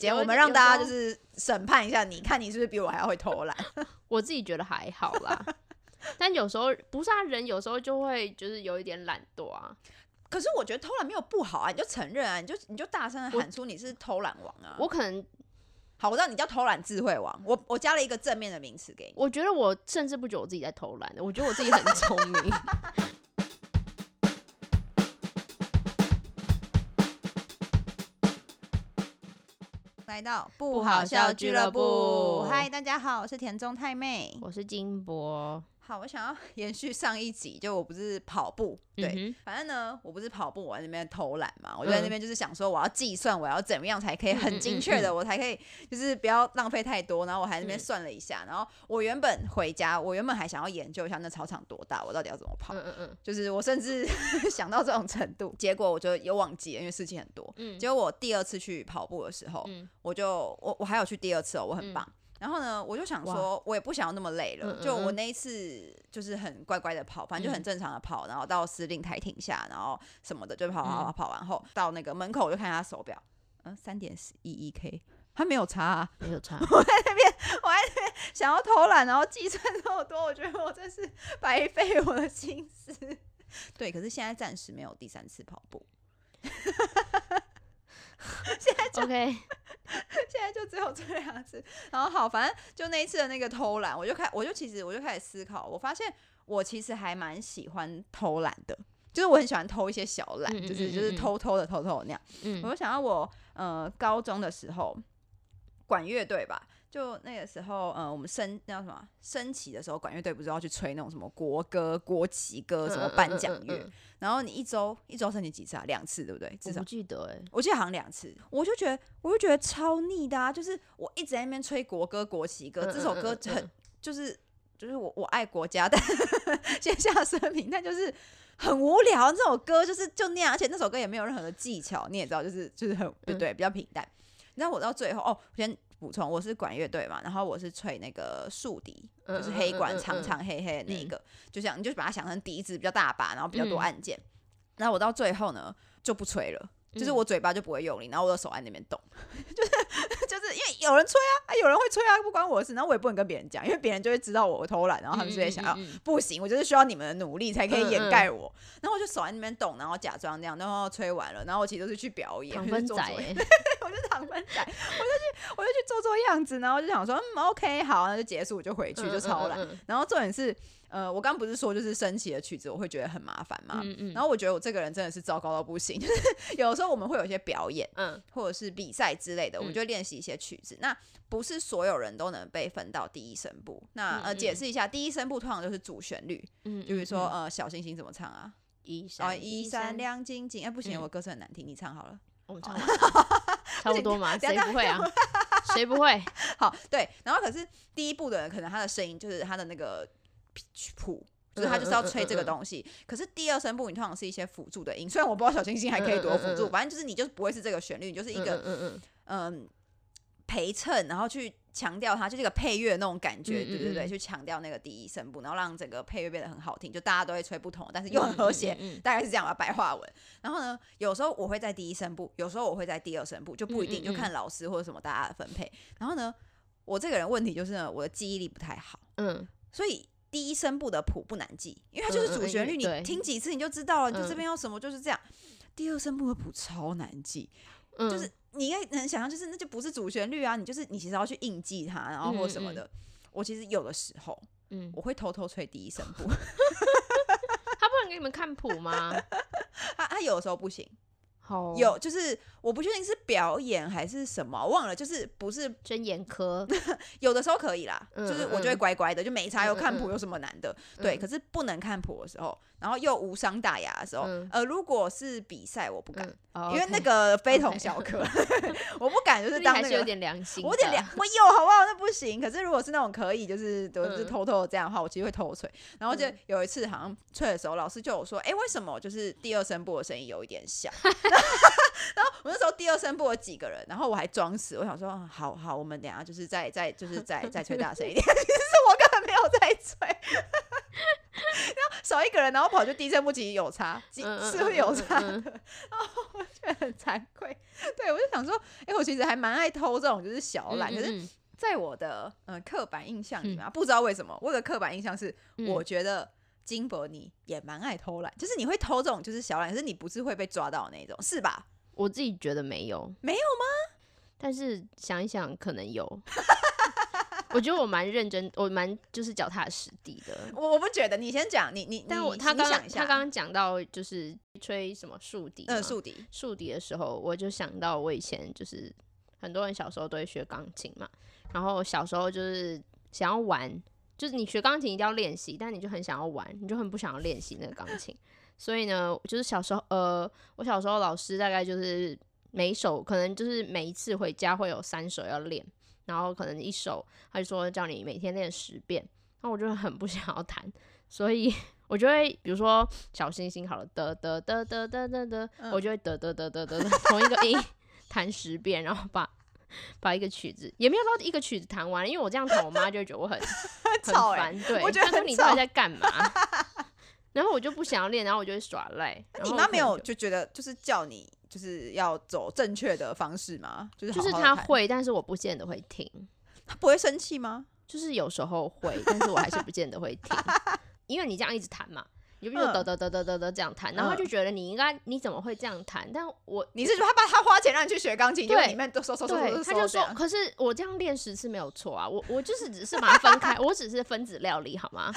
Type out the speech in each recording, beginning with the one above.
间，我们让大家就是审判一下你，看你是不是比我还要会偷懒。我自己觉得还好啦。但有时候不是啊，人有时候就会就是有一点懒惰啊。可是我觉得偷懒没有不好啊，你就承认啊，你就你就大声的喊出你是偷懒王啊。我可能好，我知道你叫偷懒智慧王，我我加了一个正面的名词给你。我觉得我甚至不觉得我自己在偷懒的，我觉得我自己很聪明。来到不不好好笑笑俱乐部，嗨，大家好，我是田中太妹。我是金博，好，我想要 延续上一集，就我不是跑步，对，嗯反正呢，我不是跑步，我在那边偷懒嘛，我就在那边就是想说，我要计算我要怎么样才可以很精确的，我才可以就是不要浪费太多，然后我还在那边嗯。算了一下，然后我原本回家，我原本还想要研究一下那操场多大，我到底要怎么跑，嗯嗯嗯。就是我甚至 想到这种程度，结果我就有忘记了，因为事情很多。嗯。结果我第二次去跑步的时候，嗯。我就我我还有去第二次哦，我很棒。然后呢，我就想说，我也不想要那么累了，嗯嗯就我嗯。那一次就是很乖乖的跑，反正就很嗯。正常的跑，然后到司令台停下，然后什么的就跑跑跑嗯。跑完后，到那个门口我就看他手表，嗯，三点一一 K，他没有差、啊，没有差。想要偷懒，然后计算这么多，我觉得我真是白费我的心思。对，可是现在暂时没有第三次跑步，OK，现在就只有这两次。然后好，反正就那一次的那个偷懒，我就开，我就其实我就开始思考，我发现我其实还蛮喜欢偷懒的，就是我很喜欢偷一些小懒，就是就是偷偷的偷偷的那样。嗯我就想到我呃高中的时候管乐队吧，就那个时候呃我们升那叫什么升旗的时候，管乐队不是要去吹那种什么国歌、国旗歌什么颁奖乐，嗯嗯嗯嗯然后你一周一周升旗几次啊？两次对不对？至少我不记得哎。我记得好像两次，我就觉得我就觉得超腻的啊！就是我一直在那边吹国歌、国旗歌，嗯这首歌很嗯嗯嗯就是就是我我爱国家，但 先下声明，但就是很无聊。这首歌就是就那样，而且那首歌也没有任何的技巧，你也知道，就是就是很对嗯对，比较平淡。你知道我到最后哦，我先补充，我是管乐队嘛，然后我是吹那个竖笛，就是黑管长长黑黑的那一嗯个，就像你就把它想成笛子比较大把，然后比较多嗯按键。然后我到最后呢就不吹了。就是嗯。我嘴巴就不会用力，然后我的手在那边动，就是就是因为有人吹啊，啊有人会吹啊，不关我的事，然后我也不能跟别人讲，因为别人就会知道我偷懒，然后他们就会想要、嗯嗯嗯嗯。不行，我就是需要你们的努力才可以掩盖我，然后我就手在那边动，然后假装那样，然后吹完了，然后我其实都是去表演，做做分仔欸，我就是糖分仔，我就去我就去做做样子，然后就想说嗯 OK 好，那就结束，我就回去就超懒。然后重点是，呃，我刚不是说就是升旗的曲子我会觉得很麻烦嘛？嗯嗯然后我觉得我这个人真的是糟糕到不行，就是 有时候我们会有一些表演嗯或者是比赛之类的，我们嗯就练习一些曲子。那不是所有人都能被分到第一声部。那呃，解释一下，第一声部通常就是主旋律，嗯，就比如说呃，小星星怎么唱啊？哦，一闪一闪，亮晶晶。哎，不行，嗯我歌声很难听，你唱好了。我们唱 完了差不多嘛，谁不会啊？谁不会？好，对，然后可是第一部的人可能他的声音就是他的那个谱。就是他就是要吹这个东西，可是第二声部你通常是一些辅助的音，虽然我不知道小星星还可以多辅助，反正就是你就是不会是这个旋律，你就是一个嗯嗯嗯陪衬，然后去强调它，就这个配乐那种感觉，对对对，嗯去强调那个第一声部，然后让整个配乐变得很好听，就大家都会吹不同，但是又很和谐，大概是这样吧，白话文。然后呢，有时候我会在第一声部，有时候我会在第二声部，就不一定，就看老师或者什么大家的分配。然后呢，我这个人问题就是呢，我的记忆力不太好，嗯所以。第一声部的谱不难记，因为它就是主旋律，你听几次你就知道了，你就这嗯边有什么就是这样。第二声部的谱超难记，嗯，就是你应该能想象，就是那就不是主旋律啊，你就是你其实要去硬记它，然后或什么的。我其实有的时候嗯，我会偷偷吹第一声部，他不能给你们看谱吗？他他有的时候不行，好，有就是我不确定是表演还是什么，忘了，就是不是真眼科，有的时候可以啦，嗯就是我就会嗯乖乖的，就没差，有看谱有什么难的？对，嗯可是不能看谱的时候，然后又无伤大雅的时候，嗯呃，如果是比赛我不敢，因为那个非同小可，我不敢就是当那个还是有点良心，我有点良，我有好不好？那不行。可是如果是那种可以，就是偷偷的这样的话，我其实会偷吹。然后就嗯有一次好像吹的时候，老师就有说，哎、为什么就是第二声部的声音有一点小？然后我那时候第二声部有几个人，然后我还装死，我想说，嗯好好，我们等下就是再再就是再 再吹大声一点。其实是我根本没有在吹。然后少一个人，然后跑去第一声部，其实有差，其嗯嗯是会有嗯嗯差嗯的。然后我觉得很惭愧。对我就想说，哎、我其实还蛮爱偷这种就是小懒，可是嗯嗯在我的呃刻板印象里面、啊，不知道为什么，我的刻板印象是，嗯我觉得金伯你也蛮爱偷懒，就是你会偷这种就是小懒，可是你不是会被抓到那种，是吧？我自己觉得没有，没有吗？但是想一想，可能有。我觉得我蛮认真，我蛮就是脚踏实地的。我我不觉得，你先讲，你你但我他刚他刚刚讲到就是吹什么竖笛竖笛，竖笛的时候，我就想到我以前就是很多人小时候都会学钢琴嘛，然后小时候就是想要玩，就是你学钢琴一定要练习，但你就很想要玩，你就很不想要练习那个钢琴。所以呢，就是小时候，呃，我小时候老师大概就是每一首可能就是每一次回家会有三首要练，然后可能一首他就说叫你每天练十遍，那我就很不想要弹，所以我就会比如说小星星好了，得得得得得得得，嗯我就会得得得得得得 同一个音弹十遍，然后把把一个曲子也没有到一个曲子弹完，因为我这样弹，我妈就觉得我 很很吵欸烦，对，我觉得她说你到底吵在干嘛？然后我就不想要练，然后我就会耍赖。那然你妈没有就就觉得就是叫你就是要走正确的方式吗？就是她会，但是我不见得会听。她不会生气吗？就是有时候会，但是我还是不见得会听，因为你这样一直弹嘛，你就比如说嗯得得得得得得这样弹，然后他就嗯觉得你应该你怎么会这样弹？但我你是说他把他花钱让你去学钢琴，对里面都收收收收对，收他就说，可是我这样练十次没有错啊，我我就是只是把它分开，我只是分子料理好吗？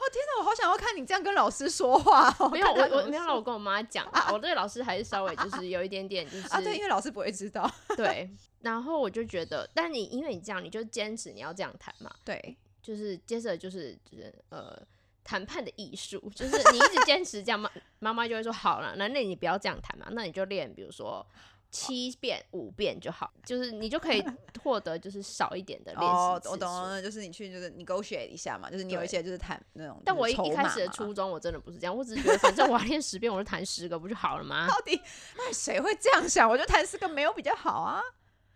哦天哪，我好想要看你这样跟老师说话哦。没有，我我没有让我跟我妈讲啊，我对老师还是稍微就是有一点点就是啊，对，因为老师不会知道。对，然后我就觉得，但你因为你这样，你就坚持你要这样弹嘛，对，就是接着就是就是呃谈判的艺术，就是你一直坚持这样，妈妈妈就会说好了，那那你不要这样谈嘛，那你就练，比如说七遍五遍就好，就是你就可以获得就是少一点的练习哦，我懂了，就是你去就是 negotiate 一下嘛，就是你有一些就是谈那种，但我一一开始的初衷我真的不是这样，我只是觉得反正我要练十遍，我就弹十个不就好了吗？到底那谁会这样想？我觉得弹四个没有比较好啊。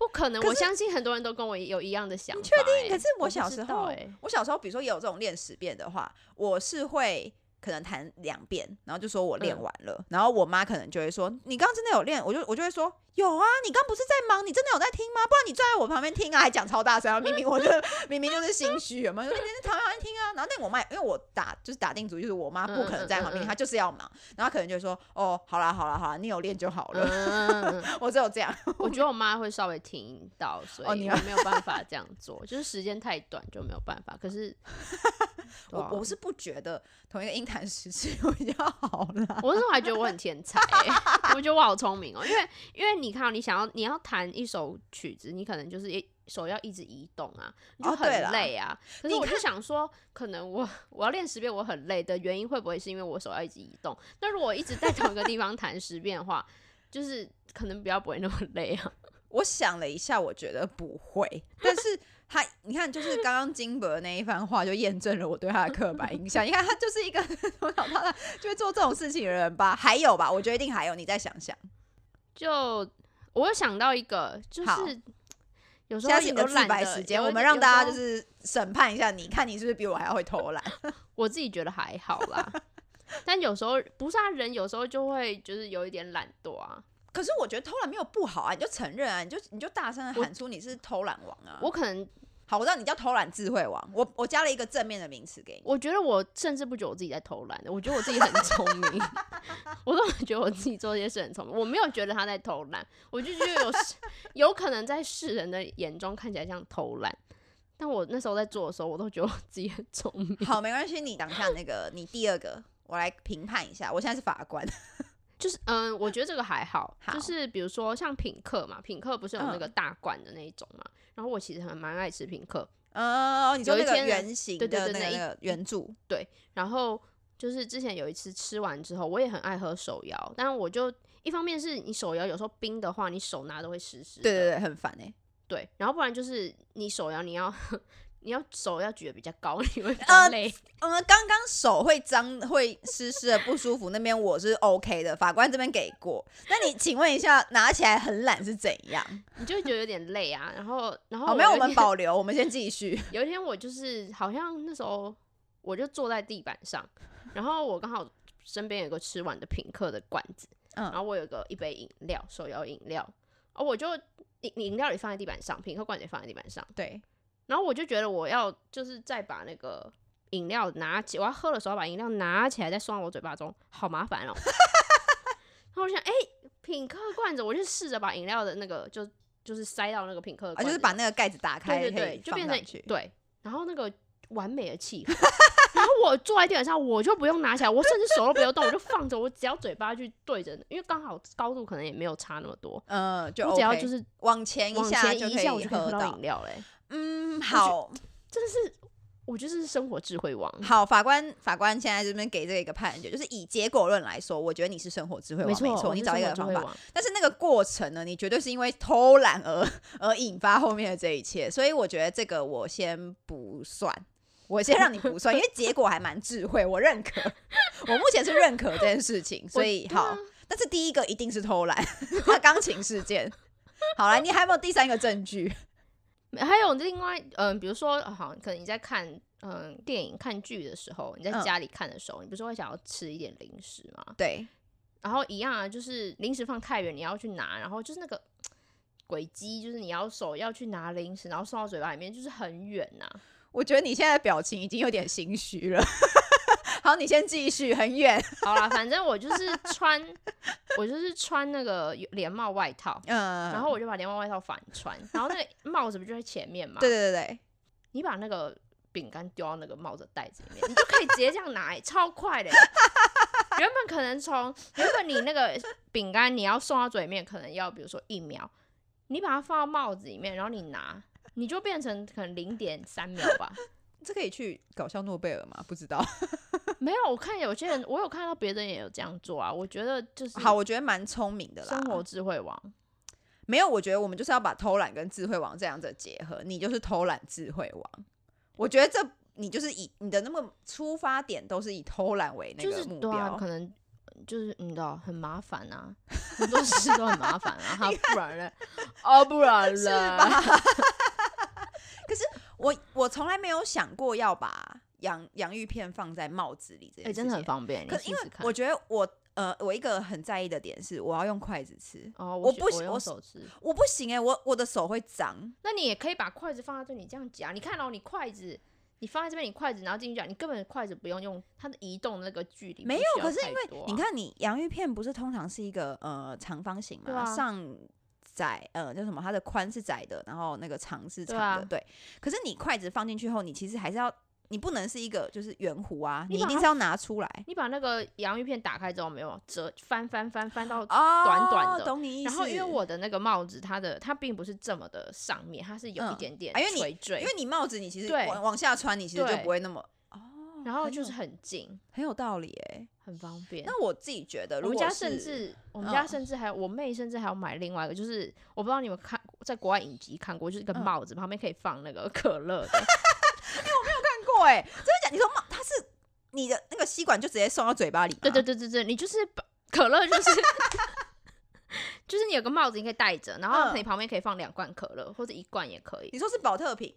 不可能，可我相信很多人都跟我有一样的想法、确定？欸可是我小时候我欸，我小时候比如说也有这种练十遍的话，我是会。可能弹两遍，然后就说我练嗯完了，然后我妈可能就会说：“你刚刚真的有练？”我就我就会说：“有啊，你刚不是在忙？你真的有在听吗？不然你坐在我旁边听啊，还讲超大声啊！明明我就 明明就是心虚，有没有？说你在旁边听啊。然后那我妈因为我打就是打定主意，就是我妈不可能在旁边，她就是要忙，然后可能就会说：“哦，好啦好啦好啦，你有练就好了。嗯，我只有这样。我觉得我妈会稍微听到，所以我没有办法这样做，就是时间太短就没有办法。可是，我我是不觉得同一个音弹十次有比较好啦。我那时候还觉得我很天才、欸，我觉得我好聪明哦、因为因为你看哦，你想要你要弹一首曲子，你可能就是一手要一直移动啊，你就很累啊。可是我就想说，可能我我要练十遍，我很累的原因会不会是因为我手要一直移动？那如果一直在同一个地方弹十遍的话，就是可能比较不会那么累啊。我想了一下，我觉得不会，但是他，你看，就是刚刚金伯的那一番话，就验证了我对他的刻板印象。你看，他就是一个从小到大就会做这种事情的人吧？还有吧？我觉得一定还有，你再想想。就我有想到一个，就是有时现候有懒得白时间，我们让大家就是审判一下你，看你是不是比我还要会偷懒。我自己觉得还好啦，但有时候不是啊，人有时候就会就是有一点懒惰啊。可是我觉得偷懒没有不好啊，你就承认啊，你就你就大声的喊出你是偷懒王啊。我可能好，我知道你叫偷懒智慧王，我我加了一个正面的名词给你。我觉得我甚至不觉得我自己在偷懒的，我觉得我自己很聪明，我都觉得我自己做这些事很聪明，我没有觉得他在偷懒，我就觉得有有可能在世人的眼中看起来像偷懒，但我那时候在做的时候，我都觉得我自己很聪明。好，没关系，你讲一下那个你第二个，我来评判一下。我现在是法官。就是嗯，我觉得这个还好，好就是比如说像品客嘛，品客不是有那个嗯。大罐的那一种嘛，然后我其实还蛮爱吃品客，呃，你说那个圆形的那个那个圆柱，对然后就是之前有一次吃完之后，我也很爱喝手摇，但我就一方面是你手摇有时候冰的话，你手拿都会湿湿的，对对对，很烦哎、对然后不然就是你手摇你要 你要手要举得比较高，你会比累。嗯，刚刚手会脏、会湿湿的不舒服，那边我是 OK 的，法官这边给过。那你 请问一下，拿起来很懒是怎样？你就会觉得有点累啊。然后，然后好，没有，我们保留，我们先继续。有一天我就是好像那时候我就坐在地板上，然后我刚好身边有个吃完的品客的罐子，然后嗯，我有个一杯饮料，手摇饮料，哦，我就饮饮料也放在地板上，品客罐也放在地板上，对，然后我就觉得我要就是再把那个饮料拿起，我要喝的时候把饮料拿起来再送到我嘴巴中，好麻烦哦。然后我就想，哎、品客罐子，我就试着把饮料的那个就就是塞到那个品客啊，罐子，就是把那个盖子打开，对对对，就变成。对，然后那个完美的气氛。然后我坐在地板上，我就不用拿起来，我甚至手都不用动，我就放着，我只要嘴巴去对着，因为刚好高度可能也没有差那么多，嗯，就我只要就是往前一往下往前移一下，我就可以喝到饮。料嘞。嗯，好真的是，我觉得是生活智慧王。好，法官法官现在这边给这个一个判决，就是以结果论来说，我觉得你是生活智慧王，没没错，你找一个方法。但是那个过程呢，你绝对是因为偷懒而而引发后面的这一切，所以我觉得这个我先不算，我先让你不算，因为结果还蛮智慧，我认可，我目前是认可这件事情，所以好。但是第一个一定是偷懒，他钢琴事件。好了，你还有没有第三个证据？还有另外，嗯、比如说，呃好，可能你在看嗯、电影、看剧的时候，你在嗯家里看的时候，你不是会想要吃一点零食吗？对，然后一样啊，就是零食放太远，你要去拿，然后就是那个轨迹，就是你要手要去拿零食，然后送到嘴巴里面，就是很远呐、我觉得你现在的表情已经有点心虚了。好，你先继续，很远。好啦，反正我就是穿，我就是穿那个连帽外套，嗯，然后我就把连帽外套反穿，然后那个帽子不就在前面嘛？对对对对，你把那个饼干丢到那个帽子袋子里面，你就可以直接这样拿、欸，超快的欸、原本可能从原本你那个饼干你要送到嘴里面，可能要比如说一秒，你把它放到帽子里面，然后你拿，你就变成可能零点三秒吧。这可以去搞笑诺贝尔吗？不知道。没有，我看有些人，我有看到别人也有这样做啊。我觉得就是好，我觉得蛮聪明的啦。生活智慧王，没有，我觉得我们就是要把偷懒跟智慧王这样子结合。你就是偷懒智慧王，我觉得这你就是以你的那么出发点都是以偷懒为那个目标。啊，可能就是你知道很麻烦啊，很多事都很麻烦啊，哈，不然呢？哦，不然是呢？吧？我我从来没有想过要把洋洋芋片放在帽子里这哎、件事情。真的很方便，你可因为。我觉得我呃，我一个很在意的点是，我要用筷子吃，哦，我我不行我手吃，我不行哎、我我的手会脏。那你也可以把筷子放在这里，这样夹。你看哦，你筷子你放在这边，你筷子然后进去夹，你根本筷子不用用它的移动的那个距离，没有，可是因为为你，看，你洋芋片不是通常是一个呃长方形嘛，上窄呃叫什么？它的宽是窄的，然后那个长是长对啊的，对。可是你筷子放进去后，你其实还是要，你不能是一个就是圆弧啊，你你一定是要拿出来。你把那个洋芋片打开之后，没有折翻翻翻翻到。哦，短短的懂你意思。然后，因为我的那个帽子，它的它并不是这么的上面，它是有一嗯点点啊因为你，因为你帽子你其实往往下穿，你其实就不会那么哦，然后就是很近，很有道理哎。很方便。那我自己觉得，我们家如果甚至，我们家嗯甚至还有我妹，甚至还有买另外一个，就是我不知道你们看在国外影集看过，就是一个嗯帽子，旁边可以放那个可乐的，看过哎，真的讲你说帽它是你的那个吸管就直接送到嘴巴里吗，对对对对对，你就是把 可乐就是就是你有个帽子你可以戴着，然后嗯。你旁边可以放两罐可乐或者一罐也可以，你说是保特瓶，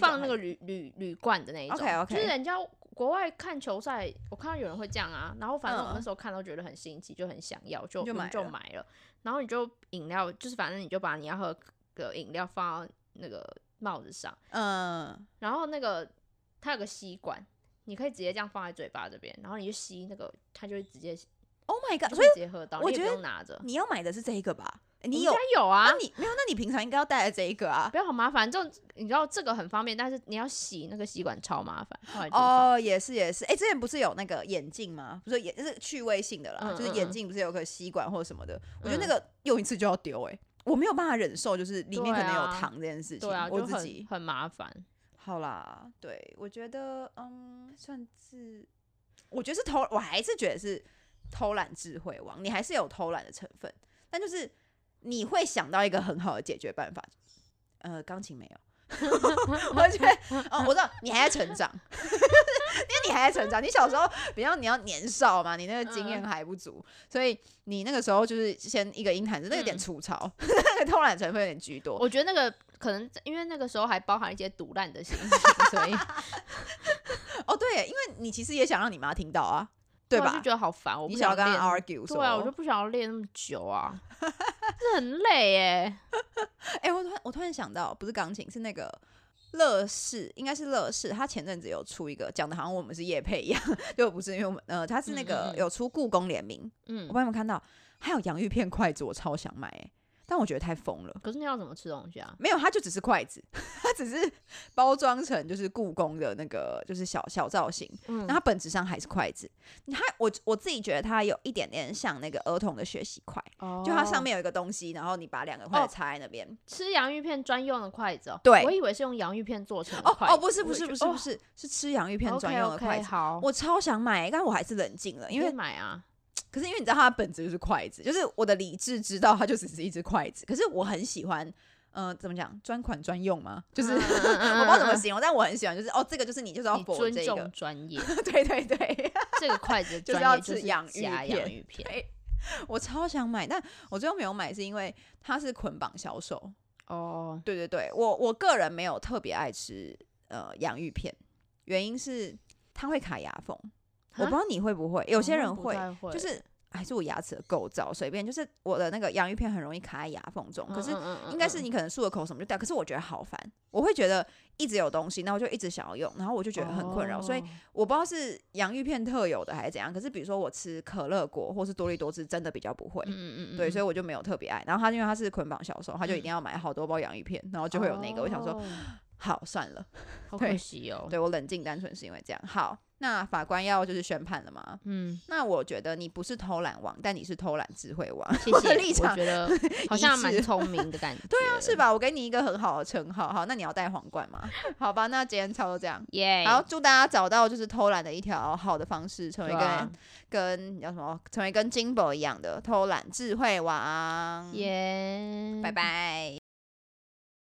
放那个铝铝铝罐的那一种。OK，OK。就是人家国外看球赛，我看到有人会这样啊，然后反正我嗯。那时候看到觉得很新奇，就很想要，就就买了。然后你就饮料，就是反正你就把你要喝的饮料放到那个帽子上，嗯，然后那个它有个吸管。你可以直接这样放在嘴巴这边，然后你就吸那个，它就会直接，Oh my god！所会以直接喝到，你也不我觉得用拿着。你要买的是这一个吧？你有？有啊那，你没有？那你平常应该要带的这一个啊。不要好麻烦。就你知道这个很方便，但是你要洗那个吸管超麻烦。哦，也是也是。哎、之前不是有那个眼镜吗？不是眼是趣味性的啦，嗯就是眼镜不是有个吸管或者什么的？我觉得那嗯个用一次就要丢。哎，我没有办法忍受，就是里面可能有糖这件事情。我自己很麻烦。好啦，对我觉得嗯，算是，我觉得是偷，我还是觉得是偷懒智慧王，你还是有偷懒的成分，但就是你会想到一个很好的解决办法。呃，钢琴没有。我觉得，哦，我知道你还在成长，因为你还在成长。你小时候比较你要年少嘛，你那个经验还不足，所以你那个时候就是先一个音弹，那有点嗯粗糙，那个偷懒成分有点居多。我觉得那个可能因为那个时候还包含一些毒烂的心情，所以 哦，对，因为你其实也想让你妈听到啊。对吧啊就觉得好烦，我不你想要跟他练 argue，对啊，我就不想要练那么久啊，这很累耶。哎、我突然我突然想到，不是钢琴，是那个乐视，应该是乐视，他前阵子有出一个，讲的好像我们是叶配一样，就不是，因为我们呃，他是那嗯嗯嗯个有出故宫联名，嗯我不知，道你们看到，还有洋芋片筷子，我超想买、欸，但我觉得太疯了。可是你要怎么吃东西啊？没有，它就只是筷子，它只是包装成就是故宫的那个就是小小造型，嗯那它本质上还是筷子。它我我自己觉得它有一点点像那个儿童的学习筷，就它上面面有一个东西，然后你把两个筷哦子插在那边。吃洋芋片专用的筷子哦。对我以为是用洋芋片做成的筷子。哦哦，不是不是不是不是，是吃洋芋片专用的筷子。好，我超想买，但我还是冷静了，因为买啊。可是因为你知道它的本质就是筷子，就是我的理智知道它就只是一只筷子，可是我很喜欢，嗯、怎么讲，专款专用吗？就是、我不知道怎么嗯形容，但我很喜欢，就是哦，这个就是你就是要你 for 尊重这个，专业，对 对对，这个筷子就是要吃洋芋片。洋芋片。我超想买，但我最后没有买，是因为它是捆绑销售。哦，对对对，我我个人没有特别爱吃呃洋芋片，原因是它会卡牙缝，我不知道你会不会，有些人会，会，就是还是我牙齿的构造随便，就是我的那个洋芋片很容易卡在牙缝中，可是嗯应该是你可能漱了口什么就掉，可是我觉得好烦，我会觉得一直有东西，然后我就一直想要用，然后我就觉得很困扰，所以哦我不知道是洋芋片特有的还是怎样，可是比如说我吃可乐果或是多利多汁，真的比较不会。嗯嗯嗯，对，所以以我就没有特别爱。然后他因为他是捆绑销售，他就一定要买好多包洋芋片，然后就会有那个。我想说，哦好算了，好对可惜哦。对我冷静单纯是因为这样。好，那法官要就是宣判了吗？嗯，那我觉得你不是偷懒王，但你是偷懒智慧王，谢谢，立场我觉得 好像蛮致聪明的感 觉。对啊，是？吧？我给你一个很好的称号。好，那你要戴皇冠吗？好吧，那今天差不多这样。耶，好，祝大家找到就是偷懒的一条好的方式，成为跟、对啊跟叫什么，成为跟金宝一样的偷懒智慧王。耶，拜拜。